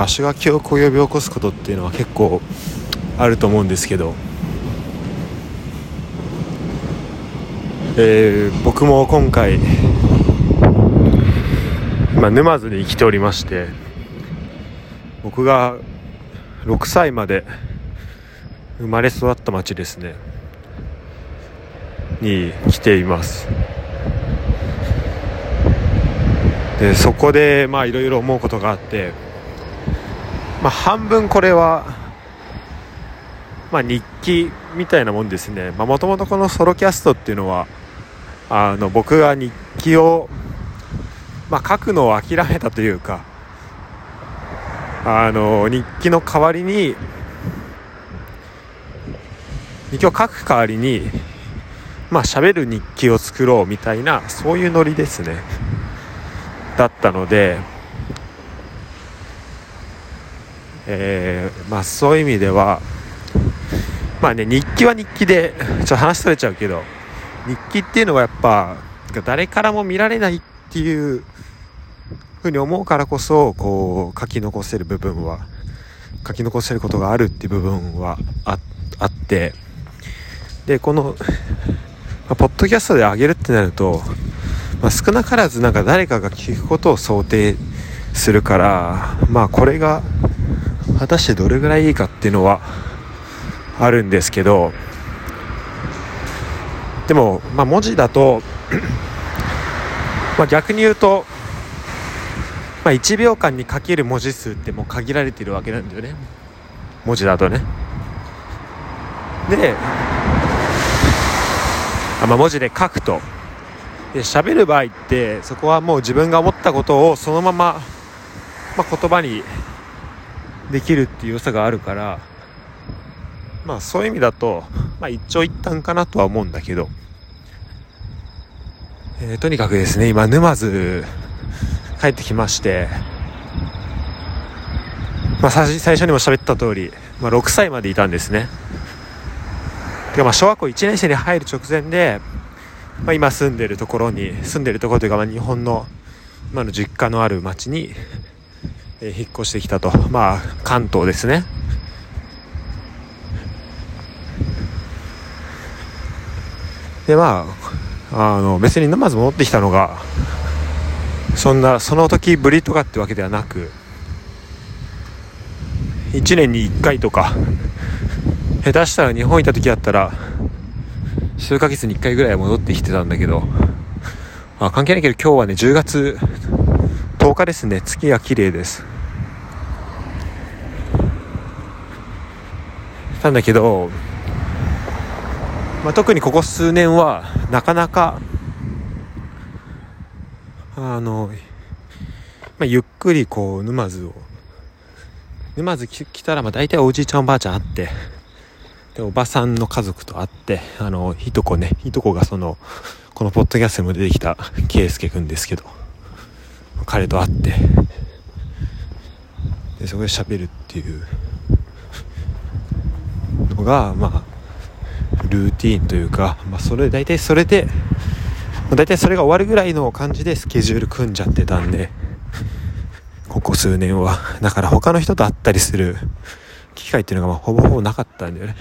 場所が記憶を呼び起こすことっていうのは結構あると思うんですけど、えー、僕も今回今沼津に来ておりまして僕が6歳まで生まれ育った町ですね。に来ています。でそこでまあいろいろ思うことがあって、まあ、半分これは、まあ、日記みたいなもんですねもともとこのソロキャストっていうのはあの僕が日記を、まあ、書くのを諦めたというかあの日記の代わりに日記を書く代わりにまあ喋る日記を作ろうみたいなそういうノリですね。だったので、えー、まあそういう意味ではまあね日記は日記でちょっと話それちゃうけど日記っていうのはやっぱ誰からも見られないっていうふうに思うからこそこう書き残せる部分は書き残せることがあるっていう部分はあってでこの、まあ、ポッドキャストで上げるってなるとまあ、少なからずなんか誰かが聞くことを想定するからまあこれが果たしてどれぐらいいいかっていうのはあるんですけどでも、まあ、文字だと まあ逆に言うと、まあ、1秒間に書ける文字数ってもう限られてるわけなんだよね。文字だとね。であ、まあ、文字で書くと。で喋る場合ってそこはもう自分が思ったことをそのまま、まあ、言葉にできるっていう良さがあるからまあそういう意味だと、まあ、一長一短かなとは思うんだけど、えー、とにかくですね今沼津帰ってきまして、まあ、最初にも喋った通り、まあ、6歳までいたんですね。でまあ小学校1年生に入る直前でまあ、今住んでるところに住んでるところというか、まあ、日本の今の実家のある町に、えー、引っ越してきたとまあ関東ですねでまああの別に沼津戻ってきたのがそんなその時ぶりとかってわけではなく1年に1回とか下手したら日本いた時だったら数ヶ月に1回ぐらい戻ってきてたんだけど、あ、関係ないけど今日はね、10月10日ですね。月が綺麗です。なんだけど、まあ、特にここ数年はなかなかあの、まあ、ゆっくりこう沼津を沼津来たらまあ大体おじいちゃんおばあちゃんあってでおばさんの家族と会ってあのいとこねいとこがそのこのポッドキャストにも出てきた圭佑君ですけど彼と会ってでそこで喋るっていうがまあルーティンというか、まあ、それ大体それで大体それが終わるぐらいの感じでスケジュール組んじゃってたんでここ数年は。だから他の人と会ったりする機会っていうのがまあほぼほぼなかったんだよね。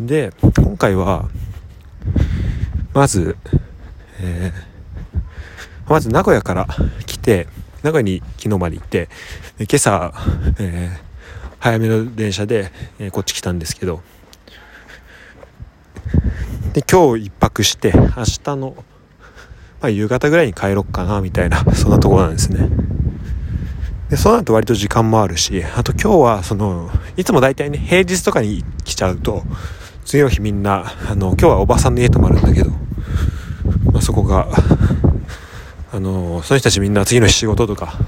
で今回はまず、えー、まず名古屋から来て名古屋に昨日まで行って今朝、えー、早めの電車で、え、こっち来たんですけど。で今日一泊して明日の、まあ、夕方ぐらいに帰ろっかなみたいな そんなところなんですね。でその後割と時間もあるしあと今日はそのいつも大体ね平日とかに来ちゃうと次の日みんなあの今日はおばさんの家泊まるんだけど、まあ、そこがあのその人たちみんな次の日仕事とか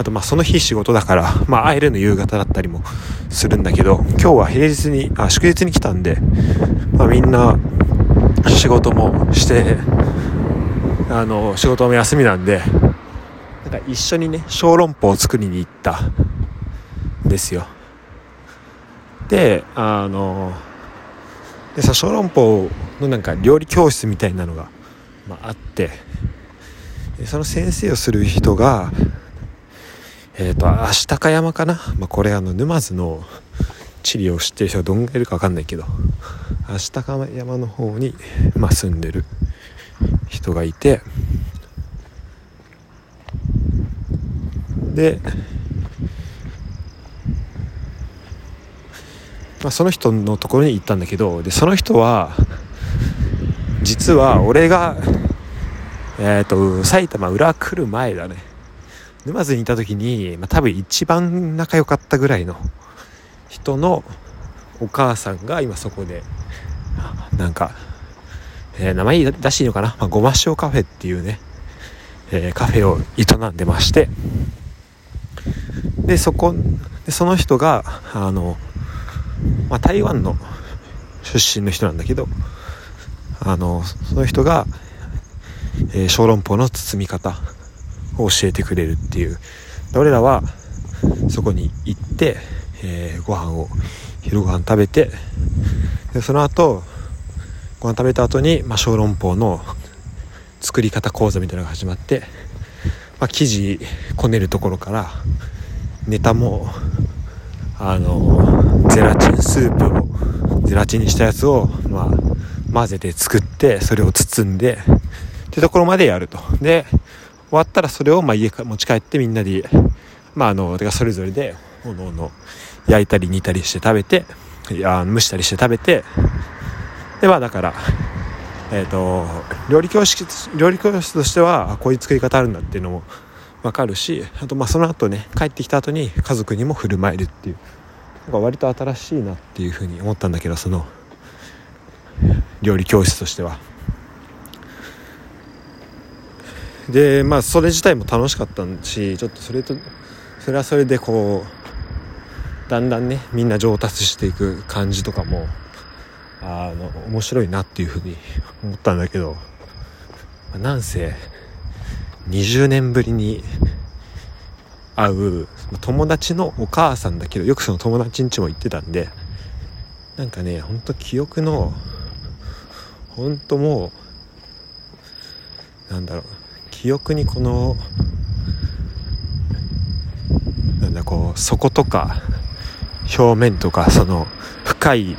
あとまあその日仕事だから、まあ、会えるの夕方だったりもするんだけど今日は平日にあ祝日に来たんで、まあ、みんな仕事もしてあの仕事も休みなんでなんか一緒にね小籠包を作りに行ったんですよ。であのでさ小籠包のなんか料理教室みたいなのが、まあ、あってその先生をする人がえっ、ー、と足高山かな、まあ、これあの沼津の地理を知ってる人がどんぐらいいるか分かんないけど足高山の方に、まあ、住んでる人がいてで、まあ、その人のところに行ったんだけどでその人は実は俺が、えーと、埼玉裏来る前だね。沼津にいた時に、まあ、多分一番仲良かったぐらいの人のお母さんが今そこでなんか、えー、名前出していいのかな、まあ、ごま塩カフェっていうね、えー、カフェを営んでまして。でそこでその人があの、まあ、台湾の出身の人なんだけどあのその人が、えー、小籠包の包み方を教えてくれるっていう。俺らはそこに行って、えー、ご飯を昼ご飯食べてでその後ご飯食べた後に、まあ、小籠包の作り方講座みたいなのが始まって、まあ、生地こねるところからネタもあのゼラチンスープをゼラチンにしたやつを、まあ、混ぜて作ってそれを包んでってところまでやると。で終わったらそれをまあ家から持ち帰ってみんなでまああのそれぞれでおのおの焼いたり煮たりして食べていや蒸したりして食べてでまあだからえっ、ー、と料理教室料理教室としてはこういう作り方あるんだっていうのも分かるしあとまあその後ね帰ってきた後に家族にも振る舞えるっていうなんか割と新しいなっていうふうに思ったんだけどその料理教室としては。でまあそれ自体も楽しかったしちょっとそれとそれはそれでこうだんだんねみんな上達していく感じとかもあの面白いなっていうふうに思ったんだけど、まあ、なんせ20年ぶりに会う友達のお母さんだけどよくその友達ん家も行ってたんでなんかねほんと記憶のほんともうなんだろう記憶にこのなんだこう底とか表面とかその深い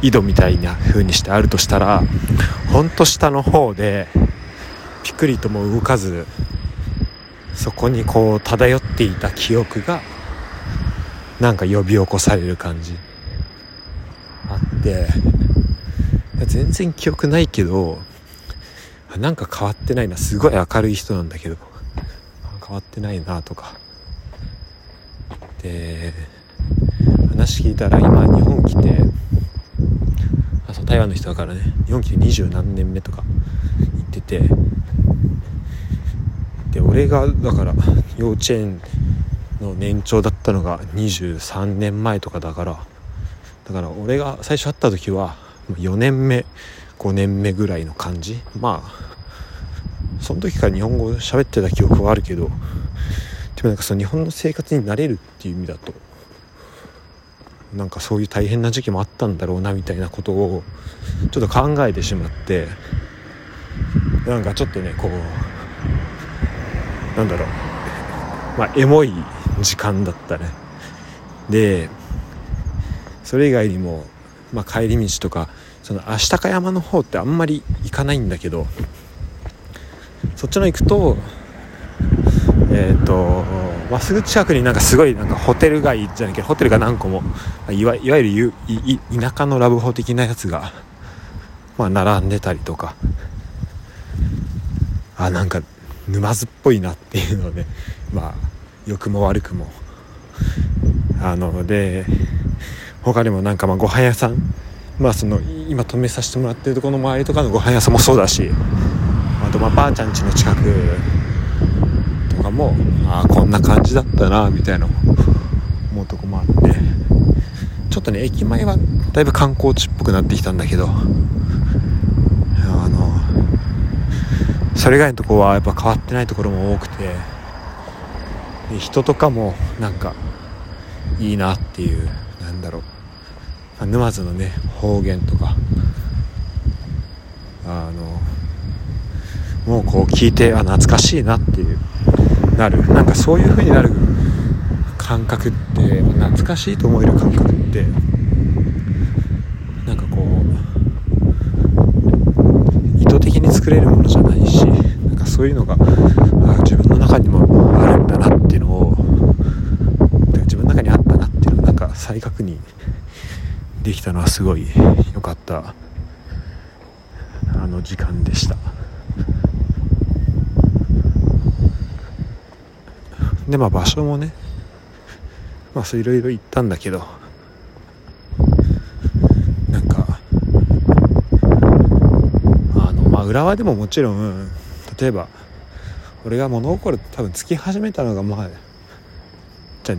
井戸みたいな風にしてあるとしたらほんと下の方でピクリとも動かずそこにこう漂っていた記憶がなんか呼び起こされる感じ。あって。全然記憶ないけどなんか変わってないな。すごい明るい人なんだけど。変わってないなとか。で話聞いたら今日本来てあそう台湾の人だからね。日本来て二十何年目とか言ってて。で俺がだから幼稚園の年長だったのが23年前とかだから。だから俺が最初会った時は4年目。5年目ぐらいの感じ？まあその時から日本語喋ってた記憶はあるけどでもなんかその日本の生活に慣れるっていう意味だとなんかそういう大変な時期もあったんだろうなみたいなことをちょっと考えてしまってなんかちょっとねこうなんだろう。まあエモい時間だったね。でそれ以外にも、まあ、帰り道とかその足高山の方ってあんまり行かないんだけどそっちの行くとえっ、ー、とまっすぐ近くになんかすごいなんかホテル街じゃなきゃホテルが何個もいわいわゆる田舎のラブホ的なやつが、まあ、並んでたりとかあなんか沼津っぽいなっていうのでまあ良くも悪くも。あので他にもなんかまあご飯屋さんまあその今止めさせてもらってるところの周りとかのご飯屋さんもそうだしあとまあばあちゃん家の近くとかもああこんな感じだったなみたいな思うとこもあってちょっとね駅前はだいぶ観光地っぽくなってきたんだけどあのそれ以外のとこはやっぱ変わってないところも多くて人とかもなんかいいなっていうなんだろう。沼津のね方言とか。あのもうこう聞いてあ懐かしいなっていうなる。なんかそういう風になる感覚って懐かしいと思える感覚ってなんかこう意図的に作れるものじゃないしなんかそういうのが自分の中にもあるんだなっていうのを自分の中にあったなっていうのをなんか再確認できたのはすごい良かったあの時間でした。でまあ場所もねまあそういろいろ行ったんだけどなんかあのまあ浦和でももちろん例えば俺が物心多分つき始めたのがまあじゃあ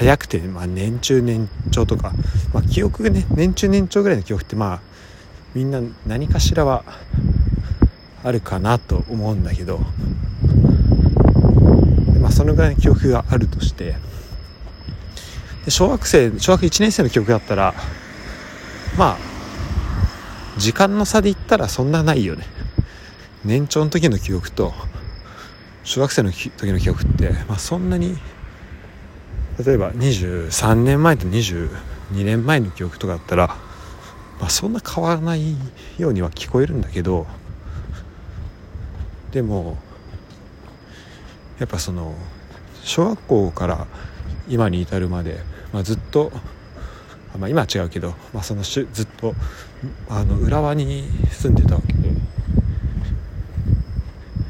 早くて、まあ、年中年長とか、まあ、記憶がね年中年長ぐらいの記憶ってまあみんな何かしらはあるかなと思うんだけど、まあ、そのぐらいの記憶があるとしてで小学生小学1年生の記憶だったらまあ時間の差で言ったらそんなないよね。年長の時の記憶と小学生の時の記憶って、まあ、そんなに例えば23年前と22年前の記憶とかだったら、まあ、そんな変わらないようには聞こえるんだけどでもやっぱその小学校から今に至るまで、まあ、ずっと、まあ、今は違うけど、まあ、そのずっとあの浦和に住んでたわけで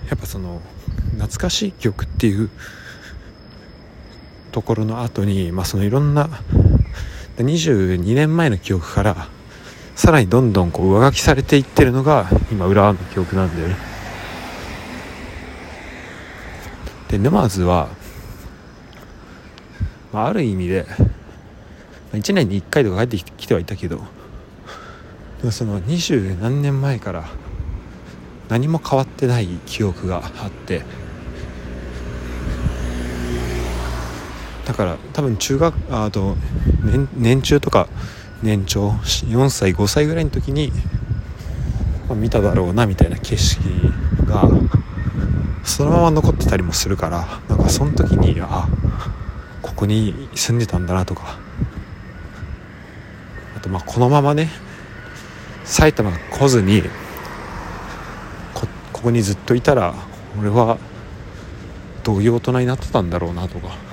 やっぱその懐かしい曲っていうところの後に、まあ、そのいろんな22年前の記憶からさらにどんどんこう上書きされていってるのが今浦和の記憶なんだよね。で沼津は、まあ、ある意味で1年に1回とか帰ってきてはいたけどでもその二十何年前から何も変わってない記憶があってだから多分中学あと年年中とか年長4歳5歳ぐらいの時に、まあ、見ただろうなみたいな景色がそのまま残ってたりもするからなんかその時にあここに住んでたんだなとか。あとまあこのままね埼玉来ずにこここにずっといたら俺はどういう大人になってたんだろうなとか。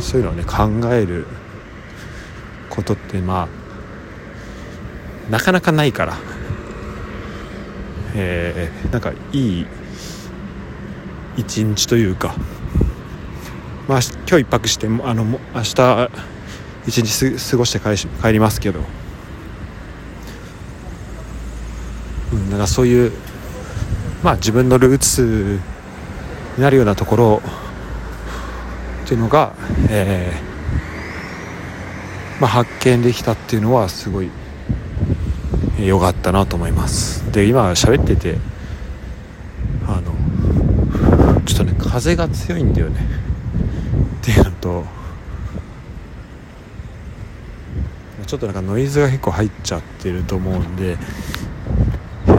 そういうのをね考えることってまあなかなかないから、えー、なんかいい一日というか。まあ今日一泊してあの明日一日過ごして帰帰りますけど、うん、なんかそういうまあ自分のルーツになるようなところをっていうのが、えー、まあ、発見できたっていうのはすごい良かったなと思います。で今喋っててあのちょっとね風が強いんだよね。っていうのとちょっとなんかノイズが結構入っちゃってると思うんで、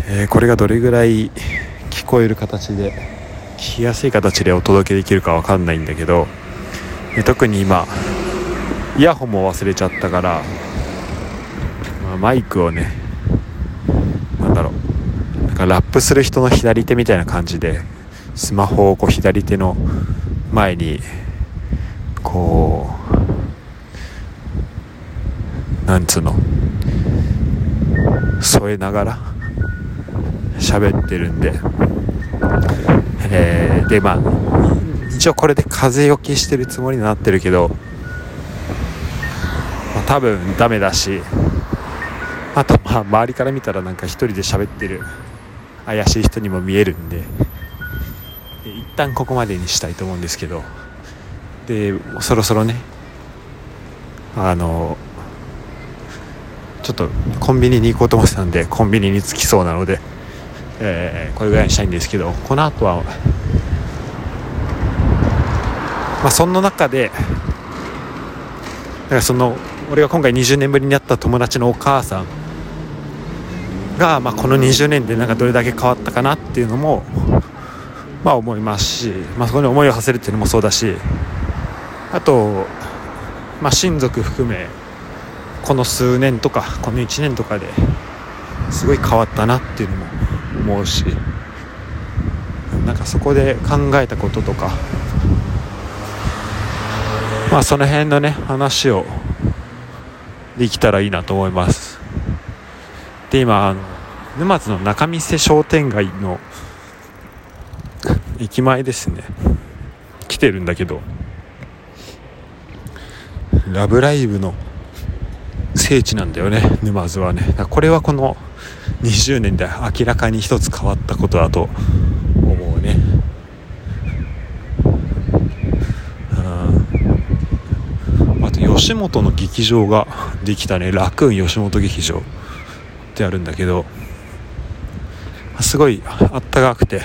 えー、これがどれぐらい聞こえる形で聞きやすい形でお届けできるかわかんないんだけどで特に今イヤホンも忘れちゃったから、まあ、マイクをねなんだろうなんかラップする人の左手みたいな感じでスマホをこう左手の前にこうなんつうの添えながら喋ってるんで、えー、でまあ一応これで風よけしてるつもりになってるけど、まあ、多分ダメだしあとまあ周りから見たらなんか一人で喋ってる怪しい人にも見えるんで一旦ここまでにしたいと思うんですけどでそろそろねあのちょっとコンビニに行こうと思ってたんでコンビニに着きそうなので、えー、これぐらいにしたいんですけどこの後はまあ、その中でだからその俺が今回20年ぶりに会った友達のお母さんが、まあ、この20年でなんかどれだけ変わったかなっていうのも、まあ、思いますし、まあ、そこに思いを馳せるっていうのもそうだしあと、まあ、親族含めこの数年とかこの1年とかですごい変わったなっていうのも思うしなんかそこで考えたこととかまあその辺のね話をできたらいいなと思います。で今あの沼津の仲見世商店街の駅前ですね。来てるんだけど「ラブライブ!」の聖地なんだよね沼津はね。これはこの20年で明らかに一つ変わったことだと思うねあと吉本の劇場ができたね。ラクーン吉本劇場ってあるんだけどすごいあったかくて。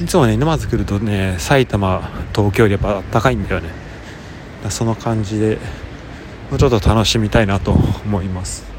いつもね沼津来るとね埼玉東京よりやっぱあったかいんだよね。その感じでもうちょっと楽しみたいなと思います。